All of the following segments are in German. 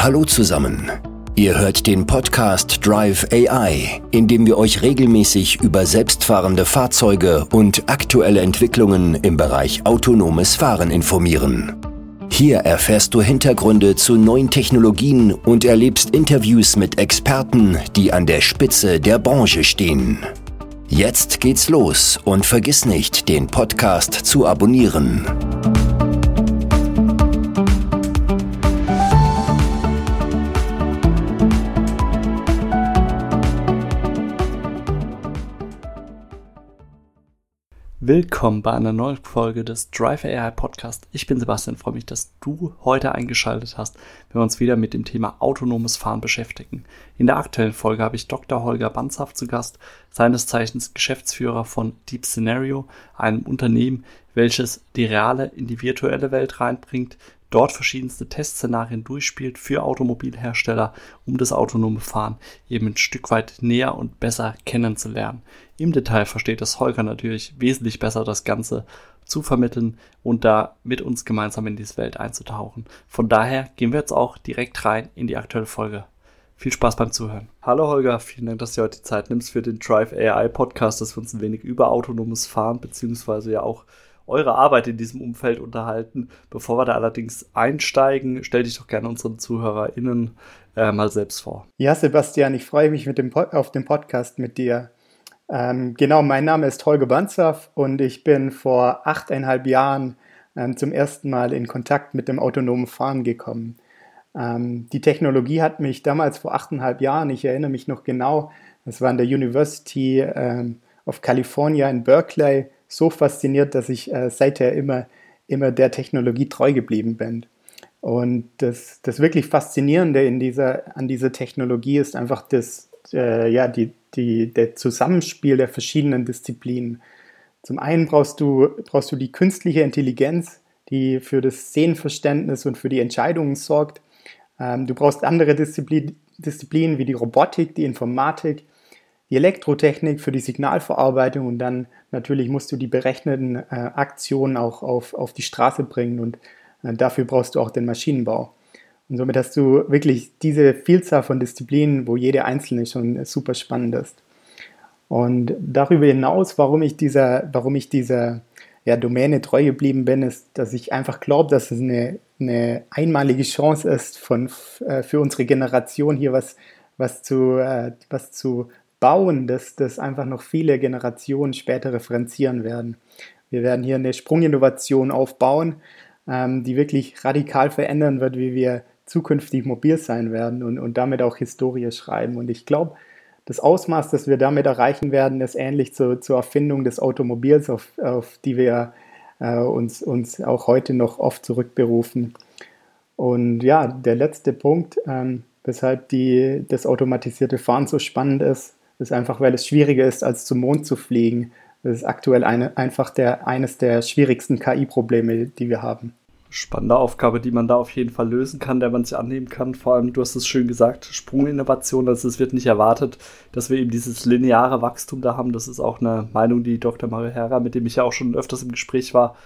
Hallo zusammen. Ihr hört den Podcast Drive AI, in dem wir euch regelmäßig über selbstfahrende Fahrzeuge und aktuelle Entwicklungen im Bereich autonomes Fahren informieren. Hier erfährst du Hintergründe zu neuen Technologien und erlebst Interviews mit Experten, die an der Spitze der Branche stehen. Jetzt geht's los und vergiss nicht, den Podcast zu abonnieren. Willkommen bei einer neuen Folge des Drive AI Podcast. Ich bin Sebastian, freue mich, dass du heute eingeschaltet hast, wenn wir uns wieder mit dem Thema autonomes Fahren beschäftigen. In der aktuellen Folge habe ich Dr. Holger Banzhaft zu Gast, seines Zeichens Geschäftsführer von Deep Scenario, einem Unternehmen, welches die reale in die virtuelle Welt reinbringt, dort verschiedenste Testszenarien durchspielt für Automobilhersteller, um das autonome Fahren eben ein Stück weit näher und besser kennenzulernen. Im Detail versteht es Holger natürlich wesentlich besser, das Ganze zu vermitteln und da mit uns gemeinsam in diese Welt einzutauchen. Von daher gehen wir jetzt auch direkt rein in die aktuelle Folge. Viel Spaß beim Zuhören. Hallo Holger, vielen Dank, dass du heute die Zeit nimmst für den Drive AI Podcast, dass wir uns ein wenig über autonomes Fahren beziehungsweise ja auch eure Arbeit in diesem Umfeld unterhalten. Bevor wir da allerdings einsteigen, stell dich doch gerne unseren ZuhörerInnen äh, mal selbst vor. Ja, Sebastian, ich freue mich dem auf den Podcast mit dir. Ähm, genau, mein Name ist Holger Banzaf und ich bin vor achteinhalb Jahren ähm, zum ersten Mal in Kontakt mit dem autonomen Fahren gekommen. Ähm, die Technologie hat mich damals vor achteinhalb Jahren, ich erinnere mich noch genau, das war an der University ähm, of California in Berkeley, so fasziniert, dass ich äh, seither immer, immer der Technologie treu geblieben bin. Und das, das wirklich Faszinierende in dieser, an dieser Technologie ist einfach das, äh, ja, die, die, der Zusammenspiel der verschiedenen Disziplinen. Zum einen brauchst du, brauchst du die künstliche Intelligenz, die für das Sehenverständnis und für die Entscheidungen sorgt. Ähm, du brauchst andere Disziplin, Disziplinen wie die Robotik, die Informatik, die Elektrotechnik für die Signalverarbeitung und dann natürlich musst du die berechneten äh, Aktionen auch auf, auf die Straße bringen und äh, dafür brauchst du auch den Maschinenbau. Und somit hast du wirklich diese Vielzahl von Disziplinen, wo jede einzelne schon super spannend ist. Und darüber hinaus, warum ich dieser, warum ich dieser ja, Domäne treu geblieben bin, ist, dass ich einfach glaube, dass es eine, eine einmalige Chance ist, von, äh, für unsere Generation hier was, was, zu, äh, was zu bauen, dass das einfach noch viele Generationen später referenzieren werden. Wir werden hier eine Sprunginnovation aufbauen, ähm, die wirklich radikal verändern wird, wie wir zukünftig mobil sein werden und, und damit auch Historie schreiben. Und ich glaube, das Ausmaß, das wir damit erreichen werden, ist ähnlich zu, zur Erfindung des Automobils, auf, auf die wir äh, uns, uns auch heute noch oft zurückberufen. Und ja, der letzte Punkt, ähm, weshalb die, das automatisierte Fahren so spannend ist, ist einfach, weil es schwieriger ist, als zum Mond zu fliegen. Das ist aktuell eine, einfach der, eines der schwierigsten KI-Probleme, die wir haben. Spannende Aufgabe, die man da auf jeden Fall lösen kann, der man sich annehmen kann. Vor allem, du hast es schön gesagt, Sprunginnovation. Also es wird nicht erwartet, dass wir eben dieses lineare Wachstum da haben. Das ist auch eine Meinung, die Dr. Mario Herra, mit dem ich ja auch schon öfters im Gespräch war,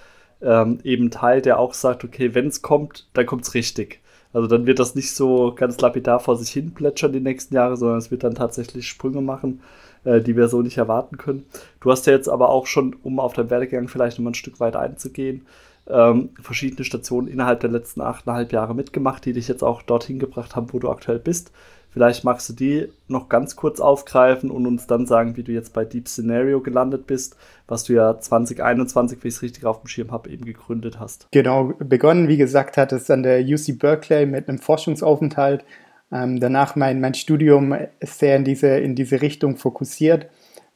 ähm, eben teilt, der auch sagt, okay, wenn es kommt, dann kommt es richtig. Also dann wird das nicht so ganz lapidar vor sich hin plätschern die nächsten Jahre, sondern es wird dann tatsächlich Sprünge machen, äh, die wir so nicht erwarten können. Du hast ja jetzt aber auch schon, um auf deinen Werdegang vielleicht noch mal ein Stück weit einzugehen, ähm, verschiedene Stationen innerhalb der letzten achteinhalb Jahre mitgemacht, die dich jetzt auch dorthin gebracht haben, wo du aktuell bist. Vielleicht magst du die noch ganz kurz aufgreifen und uns dann sagen, wie du jetzt bei Deep Scenario gelandet bist, was du ja 2021, wie ich es richtig auf dem Schirm habe, eben gegründet hast. Genau, begonnen, wie gesagt, hat es an der UC Berkeley mit einem Forschungsaufenthalt. Ähm, danach mein, mein Studium sehr in diese, in diese Richtung fokussiert.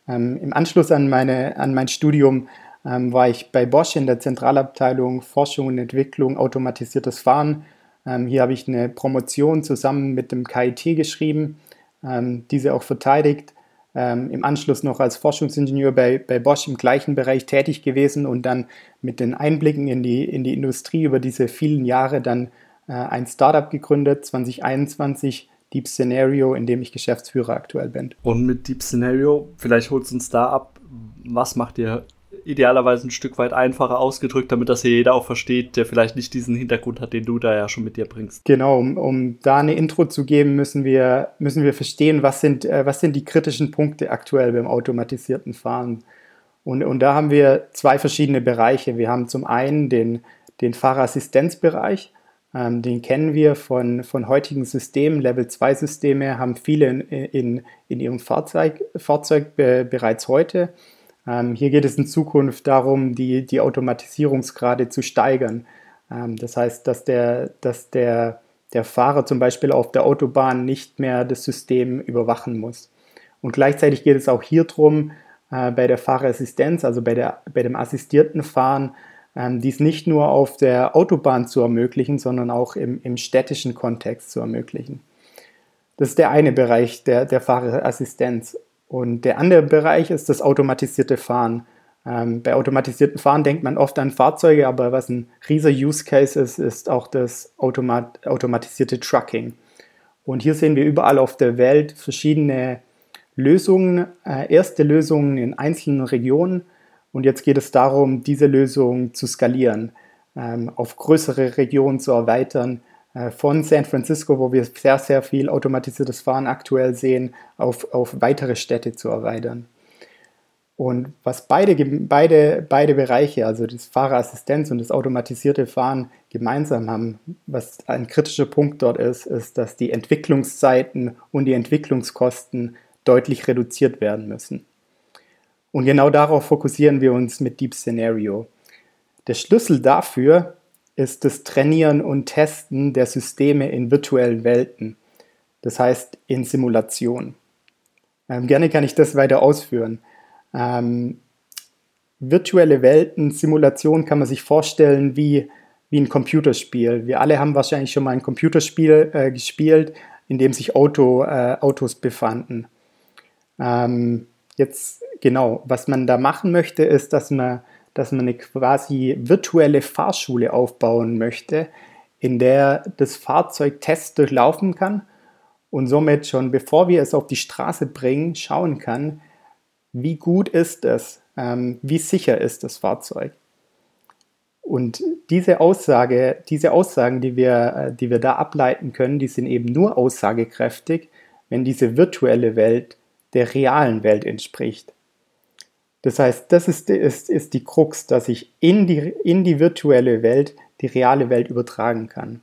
Ähm, Im Anschluss an, meine, an mein Studium ähm, war ich bei Bosch in der Zentralabteilung Forschung und Entwicklung automatisiertes Fahren ähm, hier habe ich eine Promotion zusammen mit dem KIT geschrieben, ähm, diese auch verteidigt. Ähm, Im Anschluss noch als Forschungsingenieur bei, bei Bosch im gleichen Bereich tätig gewesen und dann mit den Einblicken in die, in die Industrie über diese vielen Jahre dann äh, ein Startup gegründet, 2021. Deep Scenario, in dem ich Geschäftsführer aktuell bin. Und mit Deep Scenario, vielleicht holst du uns da ab, was macht ihr idealerweise ein Stück weit einfacher ausgedrückt, damit das hier jeder auch versteht, der vielleicht nicht diesen Hintergrund hat, den du da ja schon mit dir bringst. Genau, um, um da eine Intro zu geben, müssen wir, müssen wir verstehen, was sind, äh, was sind die kritischen Punkte aktuell beim automatisierten Fahren. Und, und da haben wir zwei verschiedene Bereiche. Wir haben zum einen den, den Fahrerassistenzbereich, ähm, den kennen wir von, von heutigen Systemen. Level 2 Systeme haben viele in, in, in ihrem Fahrzeug, Fahrzeug be, bereits heute. Ähm, hier geht es in Zukunft darum, die, die Automatisierungsgrade zu steigern. Ähm, das heißt, dass, der, dass der, der Fahrer zum Beispiel auf der Autobahn nicht mehr das System überwachen muss. Und gleichzeitig geht es auch hier darum, äh, bei der Fahrerassistenz, also bei, der, bei dem assistierten Fahren, ähm, dies nicht nur auf der Autobahn zu ermöglichen, sondern auch im, im städtischen Kontext zu ermöglichen. Das ist der eine Bereich der, der Fahrerassistenz. Und der andere Bereich ist das automatisierte Fahren. Ähm, bei automatisierten Fahren denkt man oft an Fahrzeuge, aber was ein riesiger Use Case ist, ist auch das Automat automatisierte Trucking. Und hier sehen wir überall auf der Welt verschiedene Lösungen, äh, erste Lösungen in einzelnen Regionen, und jetzt geht es darum, diese Lösung zu skalieren, ähm, auf größere Regionen zu erweitern, von San Francisco, wo wir sehr, sehr viel automatisiertes Fahren aktuell sehen, auf, auf weitere Städte zu erweitern. Und was beide, beide, beide Bereiche, also das Fahrerassistenz und das automatisierte Fahren gemeinsam haben, was ein kritischer Punkt dort ist, ist, dass die Entwicklungszeiten und die Entwicklungskosten deutlich reduziert werden müssen. Und genau darauf fokussieren wir uns mit Deep Scenario. Der Schlüssel dafür ist das Trainieren und Testen der Systeme in virtuellen Welten, das heißt in Simulation. Ähm, gerne kann ich das weiter ausführen. Ähm, virtuelle Welten, Simulation kann man sich vorstellen wie, wie ein Computerspiel. Wir alle haben wahrscheinlich schon mal ein Computerspiel äh, gespielt, in dem sich Auto, äh, Autos befanden. Ähm, Jetzt genau, was man da machen möchte, ist, dass man, dass man eine quasi virtuelle Fahrschule aufbauen möchte, in der das Fahrzeug Tests durchlaufen kann und somit schon bevor wir es auf die Straße bringen, schauen kann, wie gut ist es, ähm, wie sicher ist das Fahrzeug. Und diese Aussage, diese Aussagen, die wir, äh, die wir da ableiten können, die sind eben nur aussagekräftig, wenn diese virtuelle Welt der realen Welt entspricht. Das heißt, das ist, ist, ist die Krux, dass ich in die, in die virtuelle Welt die reale Welt übertragen kann.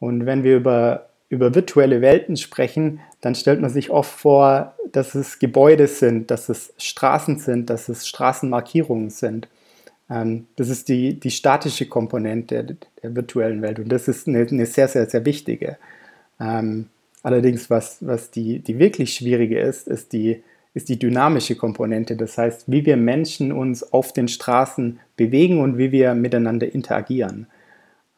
Und wenn wir über, über virtuelle Welten sprechen, dann stellt man sich oft vor, dass es Gebäude sind, dass es Straßen sind, dass es Straßenmarkierungen sind. Ähm, das ist die, die statische Komponente der, virtuellen Welt und das ist eine, eine sehr, sehr, sehr wichtige. Ähm, Allerdings, was, was die, die wirklich schwierige ist, ist die, ist die dynamische Komponente. Das heißt, wie wir Menschen uns auf den Straßen bewegen und wie wir miteinander interagieren.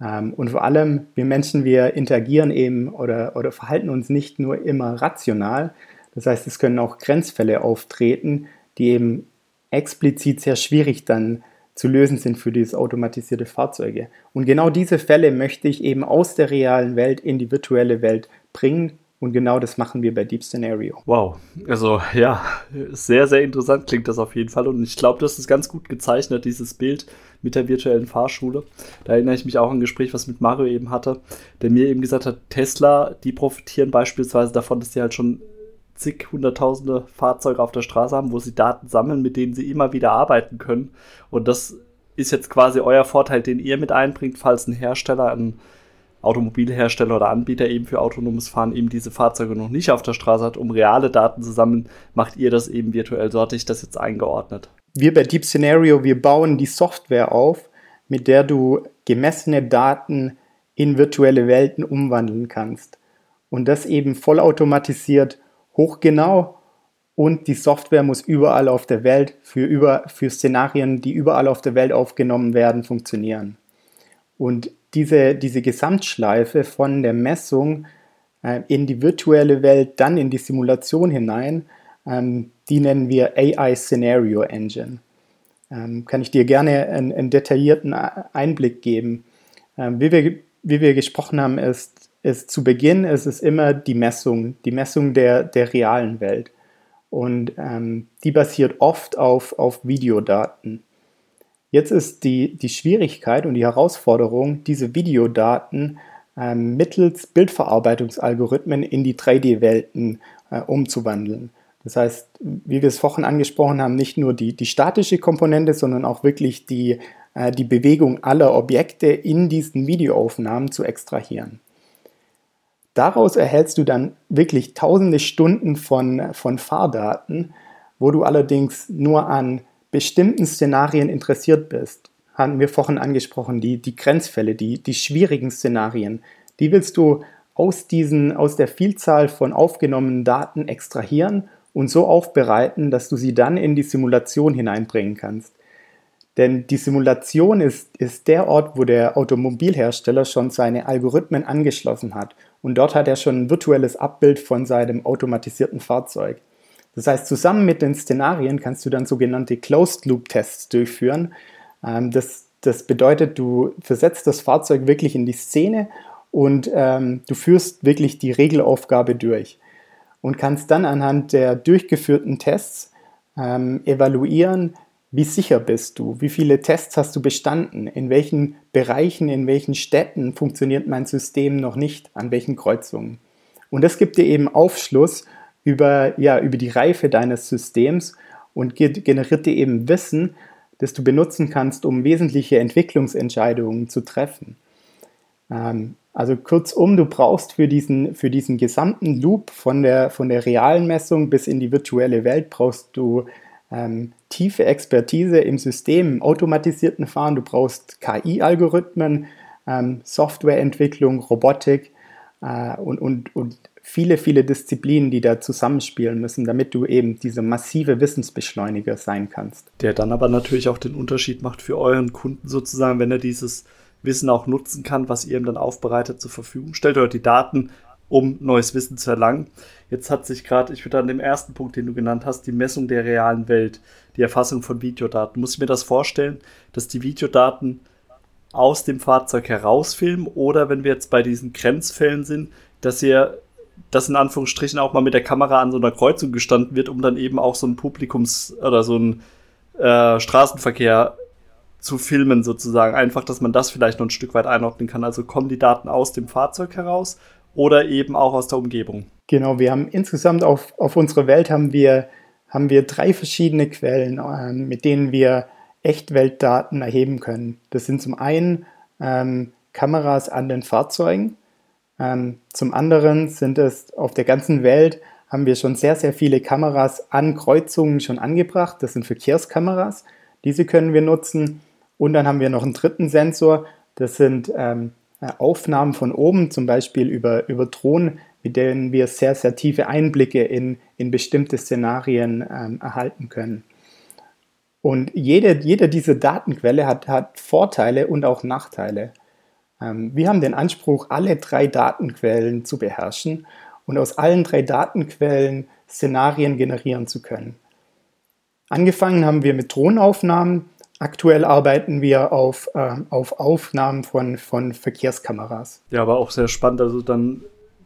Ähm, und vor allem, wir Menschen, wir interagieren eben oder, oder verhalten uns nicht nur immer rational. Das heißt, es können auch Grenzfälle auftreten, die eben explizit sehr schwierig dann zu lösen sind für diese automatisierte Fahrzeuge. Und genau diese Fälle möchte ich eben aus der realen Welt in die virtuelle Welt bringen. Und genau das machen wir bei Deep Scenario. Wow, also ja, sehr, sehr interessant klingt das auf jeden Fall. Und ich glaube, das ist ganz gut gezeichnet, dieses Bild mit der virtuellen Fahrschule. Da erinnere ich mich auch an ein Gespräch, was mit Mario eben hatte, der mir eben gesagt hat, Tesla, die profitieren beispielsweise davon, dass sie halt schon zig hunderttausende Fahrzeuge auf der Straße haben, wo sie Daten sammeln, mit denen sie immer wieder arbeiten können. Und das ist jetzt quasi euer Vorteil, den ihr mit einbringt, falls ein Hersteller ein Automobilhersteller oder Anbieter eben für autonomes Fahren eben diese Fahrzeuge noch nicht auf der Straße hat, um reale Daten zu sammeln, macht ihr das eben virtuell. So hatte ich das jetzt eingeordnet. Wir bei Deep Scenario, wir bauen die Software auf, mit der du gemessene Daten in virtuelle Welten umwandeln kannst. Und das eben vollautomatisiert, hochgenau und die Software muss überall auf der Welt für, über, für Szenarien, die überall auf der Welt aufgenommen werden, funktionieren. Und diese, diese Gesamtschleife von der Messung äh, in die virtuelle Welt, dann in die Simulation hinein, ähm, die nennen wir AI Scenario Engine. Ähm, kann ich dir gerne einen, einen detaillierten Einblick geben. Ähm, wie, wir, wie wir gesprochen haben, ist, ist zu Beginn ist es immer die Messung, die Messung der, der realen Welt. Und ähm, die basiert oft auf, auf Videodaten. Jetzt ist die, die Schwierigkeit und die Herausforderung, diese Videodaten äh, mittels Bildverarbeitungsalgorithmen in die 3D-Welten äh, umzuwandeln. Das heißt, wie wir es vorhin angesprochen haben, nicht nur die, die statische Komponente, sondern auch wirklich die, äh, die Bewegung aller Objekte in diesen Videoaufnahmen zu extrahieren. Daraus erhältst du dann wirklich tausende Stunden von, von Fahrdaten, wo du allerdings nur an bestimmten Szenarien interessiert bist. Hatten wir vorhin angesprochen, die, die Grenzfälle, die, die schwierigen Szenarien, die willst du aus, diesen, aus der Vielzahl von aufgenommenen Daten extrahieren und so aufbereiten, dass du sie dann in die Simulation hineinbringen kannst. Denn die Simulation ist, ist der Ort, wo der Automobilhersteller schon seine Algorithmen angeschlossen hat. Und dort hat er schon ein virtuelles Abbild von seinem automatisierten Fahrzeug. Das heißt, zusammen mit den Szenarien kannst du dann sogenannte Closed-Loop-Tests durchführen. Ähm, das, das bedeutet, du versetzt das Fahrzeug wirklich in die Szene und ähm, du führst wirklich die Regelaufgabe durch und kannst dann anhand der durchgeführten Tests ähm, evaluieren, wie sicher bist du, wie viele Tests hast du bestanden, in welchen Bereichen, in welchen Städten funktioniert mein System noch nicht, an welchen Kreuzungen. Und das gibt dir eben Aufschluss über, ja, über die Reife deines Systems und generiert dir eben Wissen, das du benutzen kannst, um wesentliche Entwicklungsentscheidungen zu treffen. Ähm, also kurzum, du brauchst für diesen, für diesen gesamten Loop von der, von der realen Messung bis in die virtuelle Welt, brauchst du ähm, tiefe Expertise im System, im automatisierten Fahren. Du brauchst KI-Algorithmen, ähm, Softwareentwicklung, Robotik äh, und, und, und viele, viele Disziplinen, die da zusammenspielen müssen, damit du eben dieser massive Wissensbeschleuniger sein kannst. Der dann aber natürlich auch den Unterschied macht für euren Kunden sozusagen, wenn er dieses Wissen auch nutzen kann, was ihr ihm dann aufbereitet zur Verfügung stellt oder die Daten, um neues Wissen zu erlangen. Jetzt hat sich gerade, ich würde an dem ersten Punkt, den du genannt hast, die Messung der realen Welt, die Erfassung von Videodaten. Muss ich mir das vorstellen, dass die Videodaten aus dem Fahrzeug herausfilmen oder wenn wir jetzt bei diesen Grenzfällen sind, dass ihr das in Anführungsstrichen auch mal mit der Kamera an so einer Kreuzung gestanden wird, um dann eben auch so ein Publikums- oder so ein äh, Straßenverkehr zu filmen sozusagen. Einfach, dass man das vielleicht noch ein Stück weit einordnen kann. Also kommen die Daten aus dem Fahrzeug heraus oder eben auch aus der Umgebung. Genau, wir haben insgesamt auf, auf unserer Welt haben wir, haben wir drei verschiedene Quellen, äh, mit denen wir Echtweltdaten erheben können. Das sind zum einen ähm, Kameras an den Fahrzeugen, zum anderen sind es auf der ganzen Welt haben wir schon sehr, sehr viele Kameras an Kreuzungen schon angebracht. Das sind Verkehrskameras. Diese können wir nutzen. Und dann haben wir noch einen dritten Sensor, das sind ähm, äh, Aufnahmen von oben, zum Beispiel über, über Drohnen, mit denen wir sehr, sehr tiefe Einblicke in, in bestimmte Szenarien ähm, erhalten können. Und jede, jede dieser Datenquelle hat, hat Vorteile und auch Nachteile. Ähm, wir haben den Anspruch, alle drei Datenquellen zu beherrschen und aus allen drei Datenquellen Szenarien generieren zu können. Angefangen haben wir mit Drohnenaufnahmen, Aktuell arbeiten wir auf, äh, auf Aufnahmen von, von Verkehrskameras. Ja, aber auch sehr spannend. Also dann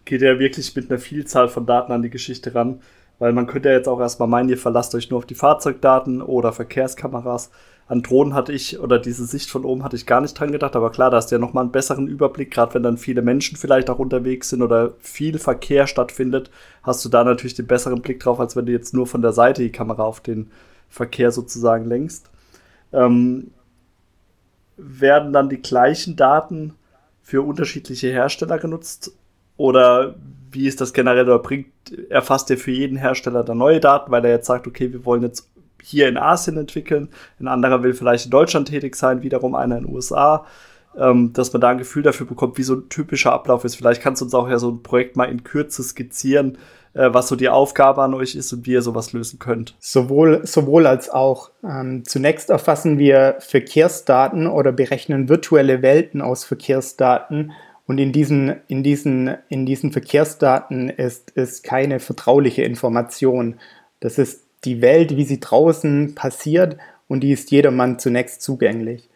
geht er wirklich mit einer Vielzahl von Daten an die Geschichte ran. Weil man könnte ja jetzt auch erstmal meinen, ihr verlasst euch nur auf die Fahrzeugdaten oder Verkehrskameras. An Drohnen hatte ich, oder diese Sicht von oben hatte ich gar nicht dran gedacht, aber klar, da hast du ja nochmal einen besseren Überblick, gerade wenn dann viele Menschen vielleicht auch unterwegs sind oder viel Verkehr stattfindet, hast du da natürlich den besseren Blick drauf, als wenn du jetzt nur von der Seite die Kamera auf den Verkehr sozusagen lenkst ähm, werden dann die gleichen Daten für unterschiedliche Hersteller genutzt? Oder wie ist das generell? Oder bringt, erfasst er für jeden Hersteller dann neue Daten, weil er jetzt sagt, okay, wir wollen jetzt hier in Asien entwickeln, ein anderer will vielleicht in Deutschland tätig sein, wiederum einer in den USA, ähm, dass man da ein Gefühl dafür bekommt, wie so ein typischer Ablauf ist. Vielleicht kannst du uns auch ja so ein Projekt mal in Kürze skizzieren, äh, was so die Aufgabe an euch ist und wie ihr sowas lösen könnt. Sowohl, sowohl als auch. Ähm, zunächst erfassen wir Verkehrsdaten oder berechnen virtuelle Welten aus Verkehrsdaten. Und in diesen, in diesen, in diesen Verkehrsdaten ist, ist keine vertrauliche Information. Das ist die Welt, wie sie draußen passiert und die ist jedermann zunächst zugänglich.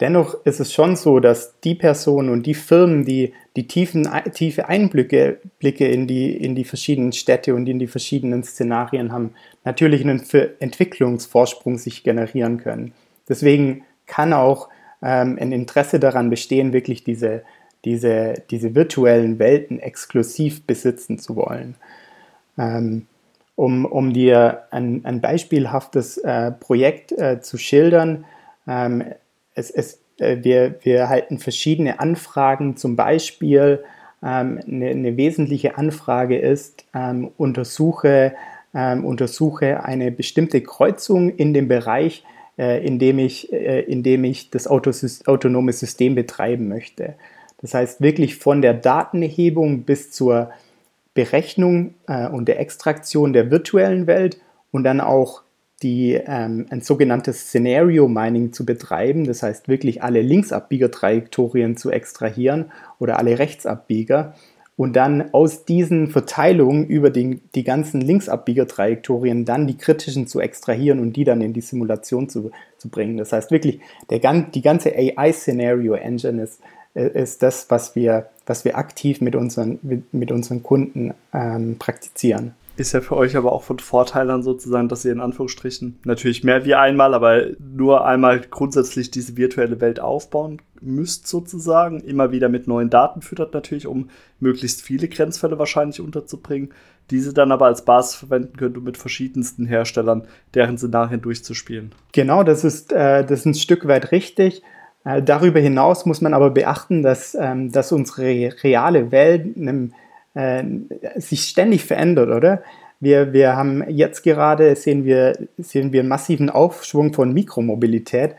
Dennoch ist es schon so, dass die Personen und die Firmen, die die tiefen, tiefe Einblicke Blicke in, die, in die verschiedenen Städte und in die verschiedenen Szenarien haben, natürlich einen Entwicklungsvorsprung sich generieren können. Deswegen kann auch ähm, ein Interesse daran bestehen, wirklich diese, diese, diese virtuellen Welten exklusiv besitzen zu wollen. Ähm, um, um dir ein, ein beispielhaftes äh, Projekt äh, zu schildern, ähm, es, es, äh, wir, wir erhalten verschiedene Anfragen, zum Beispiel ähm, eine, eine, wesentliche Anfrage ist, ähm, untersuche, ähm, untersuche eine bestimmte Kreuzung in dem Bereich, äh, in, dem ich, äh, in dem ich das Autos autonome System betreiben möchte. Das heißt wirklich von der Datenerhebung bis zur Berechnung äh, und der Extraktion der virtuellen Welt und dann auch die, ähm, ein sogenanntes Scenario Mining zu betreiben, das heißt wirklich alle Linksabbiegertrajektorien zu extrahieren oder alle Rechtsabbieger und dann aus diesen Verteilungen über den, die ganzen Linksabbiegertrajektorien dann die kritischen zu extrahieren und die dann in die Simulation zu, zu bringen. Das heißt wirklich, der, die ganze AI-Scenario-Engine ist ist das, was wir, was wir aktiv mit unseren, mit unseren Kunden ähm, praktizieren. Ist ja für euch aber auch von Vorteil dann sozusagen, dass ihr in Anführungsstrichen natürlich mehr wie einmal, aber nur einmal grundsätzlich diese virtuelle Welt aufbauen müsst sozusagen. Immer wieder mit neuen Daten füttert natürlich, um möglichst viele Grenzfälle wahrscheinlich unterzubringen. Diese dann aber als Basis verwenden könnt, um mit verschiedensten Herstellern deren Szenarien durchzuspielen. Genau, das ist, äh, das ist ein Stück weit richtig. Äh, darüber hinaus muss man aber beachten, dass, ähm, dass unsere reale Welt äh, sich ständig verändert, oder? Wir, wir haben jetzt gerade, sehen wir, sehen wir einen massiven Aufschwung von Mikromobilität.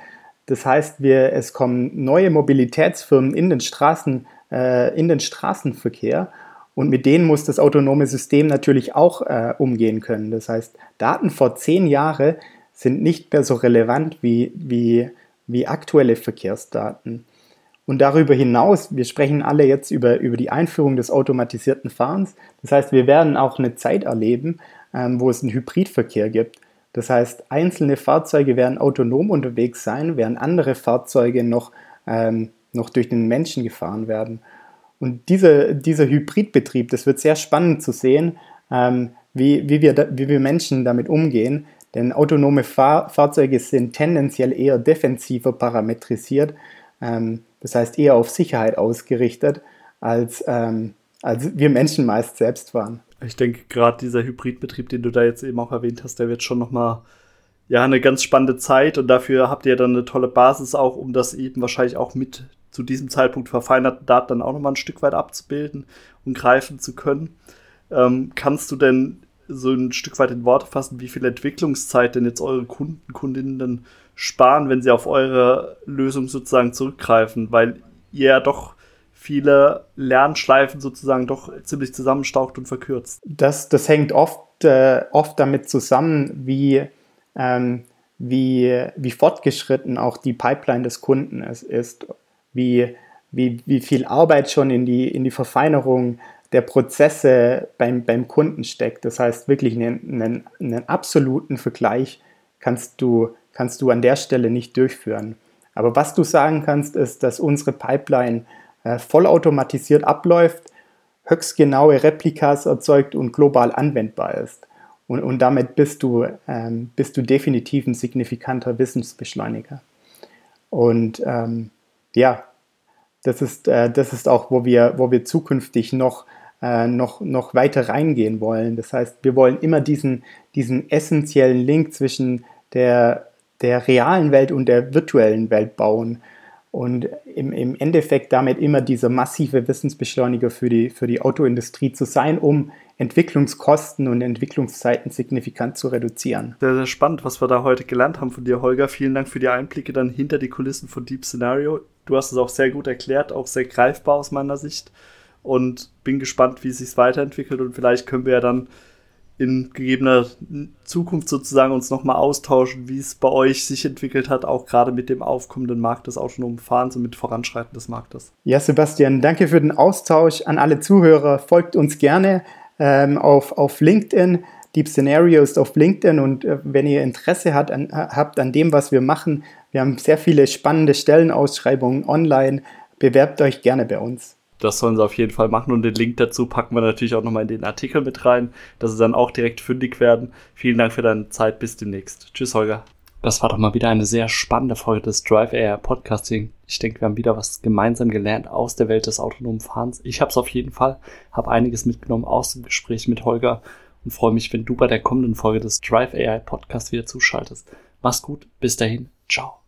Das heißt, wir, es kommen neue Mobilitätsfirmen in den, Straßen, äh, in den Straßenverkehr und mit denen muss das autonome System natürlich auch umgehen können. Das heißt, Daten vor zehn Jahren sind nicht mehr so relevant wie, wie wie aktuelle Verkehrsdaten. Und darüber hinaus, wir sprechen alle jetzt über, über die Einführung des automatisierten Fahrens. Das heißt, wir werden auch eine Zeit erleben, ähm, wo es einen Hybridverkehr gibt. Das heißt, einzelne Fahrzeuge werden autonom unterwegs sein, während andere Fahrzeuge noch, ähm, noch durch den Menschen gefahren werden. Und diese, dieser Hybridbetrieb, das wird sehr spannend zu sehen, ähm, wie, wie, wir da, wie wir Menschen damit umgehen. Denn autonome Fahr Fahrzeuge sind tendenziell eher defensiver parametrisiert, ähm, das heißt eher auf Sicherheit ausgerichtet, als, ähm, als wir Menschen meist selbst waren. Ich denke, gerade dieser Hybridbetrieb, den du da jetzt eben auch erwähnt hast, der wird schon nochmal ja, eine ganz spannende Zeit und dafür habt ihr dann eine tolle Basis auch, um das eben wahrscheinlich auch mit zu diesem Zeitpunkt verfeinerten Daten dann auch nochmal ein Stück weit abzubilden und greifen zu können. Ähm, kannst du denn so ein Stück weit in Worte fassen, wie viel Entwicklungszeit denn jetzt eure Kunden, Kundinnen dann sparen, wenn sie auf eure Lösung sozusagen zurückgreifen, weil ihr ja doch viele Lernschleifen sozusagen doch ziemlich zusammenstaucht und verkürzt. Das, das hängt oft, äh, oft damit zusammen, wie, ähm, wie, wie fortgeschritten auch die Pipeline des Kunden ist, wie, wie, wie viel Arbeit schon in die, in die Verfeinerung der Prozesse beim, beim Kunden steckt. Das heißt, wirklich einen, einen, einen absoluten Vergleich kannst du, kannst du an der Stelle nicht durchführen. Aber was du sagen kannst, ist, dass unsere Pipeline äh, vollautomatisiert abläuft, höchst genaue Replikas erzeugt und global anwendbar ist. Und, und damit bist du, ähm, bist du definitiv ein signifikanter Wissensbeschleuniger. Und ähm, ja, das ist, äh, das ist auch, wo wir, wo wir zukünftig noch äh, noch, noch weiter reingehen wollen. Das heißt, wir wollen immer diesen, diesen essentiellen Link zwischen der, der realen Welt und der virtuellen Welt bauen und im, im Endeffekt damit immer dieser massive Wissensbeschleuniger für die, für die Autoindustrie zu sein, um Entwicklungskosten und Entwicklungszeiten signifikant zu reduzieren. Sehr, sehr spannend, was wir da heute gelernt haben von dir, Holger. Vielen Dank für die Einblicke dann hinter die Kulissen von Deep Scenario. Du hast es auch sehr gut erklärt, auch sehr greifbar aus meiner Sicht und bin gespannt, wie es sich weiterentwickelt und vielleicht können wir ja dann in gegebener Zukunft sozusagen uns nochmal austauschen, wie es bei euch sich entwickelt hat, auch gerade mit dem aufkommenden Markt des autonomen Fahrens und mit Voranschreiten des Marktes. Ja, Sebastian, danke für den Austausch an alle Zuhörer. Folgt uns gerne ähm, auf, auf LinkedIn. Deep Scenario ist auf LinkedIn und äh, wenn ihr Interesse hat, an, habt an dem, was wir machen, wir haben sehr viele spannende Stellenausschreibungen online. Bewerbt euch gerne bei uns das sollen sie auf jeden Fall machen und den Link dazu packen wir natürlich auch nochmal in den Artikel mit rein, dass sie dann auch direkt fündig werden. Vielen Dank für deine Zeit, bis demnächst. Tschüss, Holger. Das war doch mal wieder eine sehr spannende Folge des Drive Air Podcasting. Ich denke, wir haben wieder was gemeinsam gelernt aus der Welt des autonomen Fahrens. Ich habe es auf jeden Fall, habe einiges mitgenommen aus dem Gespräch mit Holger und freue mich, wenn du bei der kommenden Folge des Drive AI Podcast wieder zuschaltest. Mach's gut, bis dahin, ciao.